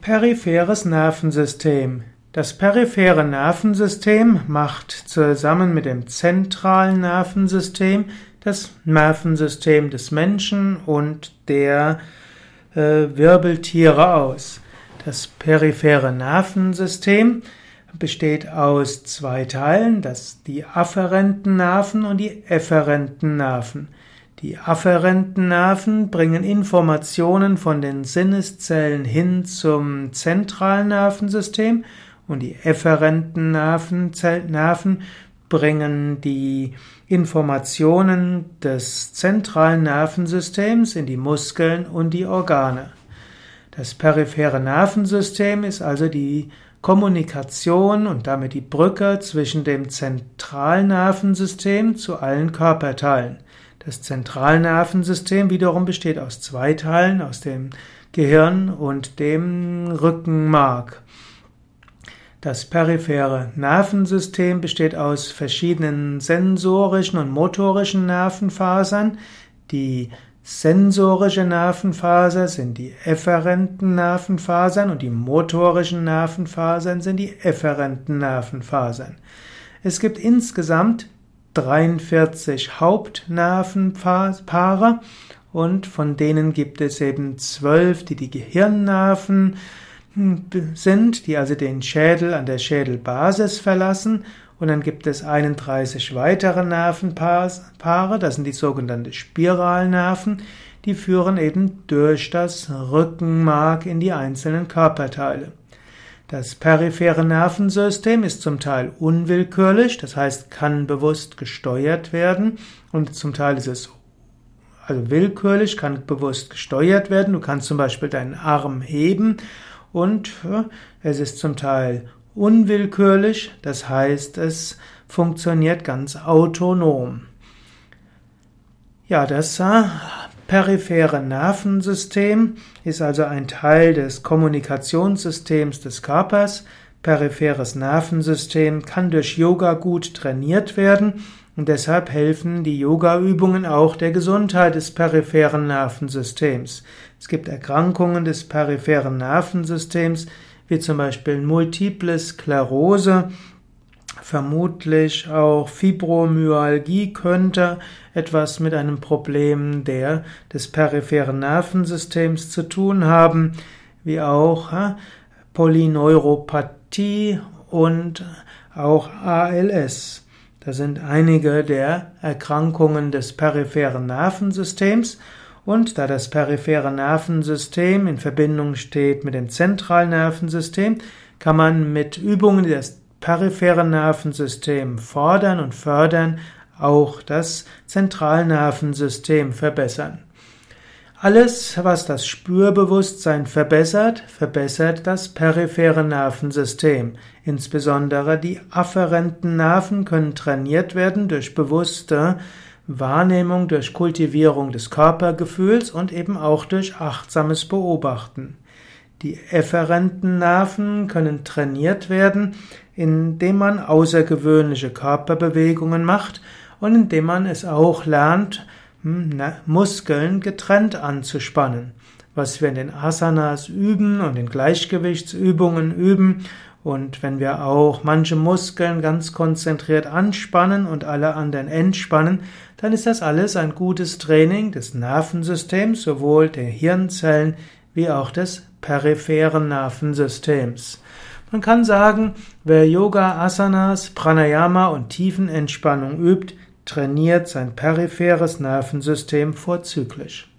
Peripheres Nervensystem. Das periphere Nervensystem macht zusammen mit dem zentralen Nervensystem das Nervensystem des Menschen und der äh, Wirbeltiere aus. Das periphere Nervensystem besteht aus zwei Teilen, das die afferenten Nerven und die efferenten Nerven. Die afferenten Nerven bringen Informationen von den Sinneszellen hin zum zentralen Nervensystem und die efferenten Nerven, Nerven bringen die Informationen des zentralen Nervensystems in die Muskeln und die Organe. Das periphere Nervensystem ist also die Kommunikation und damit die Brücke zwischen dem Zentralnervensystem zu allen Körperteilen. Das Zentralnervensystem wiederum besteht aus zwei Teilen, aus dem Gehirn und dem Rückenmark. Das periphere Nervensystem besteht aus verschiedenen sensorischen und motorischen Nervenfasern. Die sensorische Nervenfaser sind die efferenten Nervenfasern und die motorischen Nervenfasern sind die efferenten Nervenfasern. Es gibt insgesamt 43 Hauptnervenpaare und von denen gibt es eben zwölf, die die Gehirnnerven hm, sind, die also den Schädel an der Schädelbasis verlassen. Und dann gibt es 31 weitere Nervenpaare, das sind die sogenannten Spiralnerven, die führen eben durch das Rückenmark in die einzelnen Körperteile. Das periphere Nervensystem ist zum Teil unwillkürlich, das heißt kann bewusst gesteuert werden und zum Teil ist es also willkürlich, kann bewusst gesteuert werden. Du kannst zum Beispiel deinen Arm heben und es ist zum Teil unwillkürlich, das heißt es funktioniert ganz autonom. Ja, das äh, periphere Nervensystem ist also ein Teil des Kommunikationssystems des Körpers. Peripheres Nervensystem kann durch Yoga gut trainiert werden und deshalb helfen die Yoga-Übungen auch der Gesundheit des peripheren Nervensystems. Es gibt Erkrankungen des peripheren Nervensystems, wie zum Beispiel Multiple Sklerose, Vermutlich auch Fibromyalgie könnte etwas mit einem Problem der, des peripheren Nervensystems zu tun haben, wie auch äh, Polyneuropathie und auch ALS. Das sind einige der Erkrankungen des peripheren Nervensystems und da das periphere Nervensystem in Verbindung steht mit dem zentralen Nervensystem, kann man mit Übungen, die das periphere Nervensystem fordern und fördern, auch das Zentralnervensystem verbessern. Alles, was das Spürbewusstsein verbessert, verbessert das periphere Nervensystem. Insbesondere die afferenten Nerven können trainiert werden durch bewusste Wahrnehmung, durch Kultivierung des Körpergefühls und eben auch durch achtsames Beobachten. Die efferenten Nerven können trainiert werden, indem man außergewöhnliche Körperbewegungen macht und indem man es auch lernt, hm, Muskeln getrennt anzuspannen. Was wir in den Asanas üben und in Gleichgewichtsübungen üben und wenn wir auch manche Muskeln ganz konzentriert anspannen und alle anderen entspannen, dann ist das alles ein gutes Training des Nervensystems, sowohl der Hirnzellen wie auch des peripheren Nervensystems. Man kann sagen, wer Yoga, Asanas, Pranayama und Tiefenentspannung übt, trainiert sein peripheres Nervensystem vorzüglich.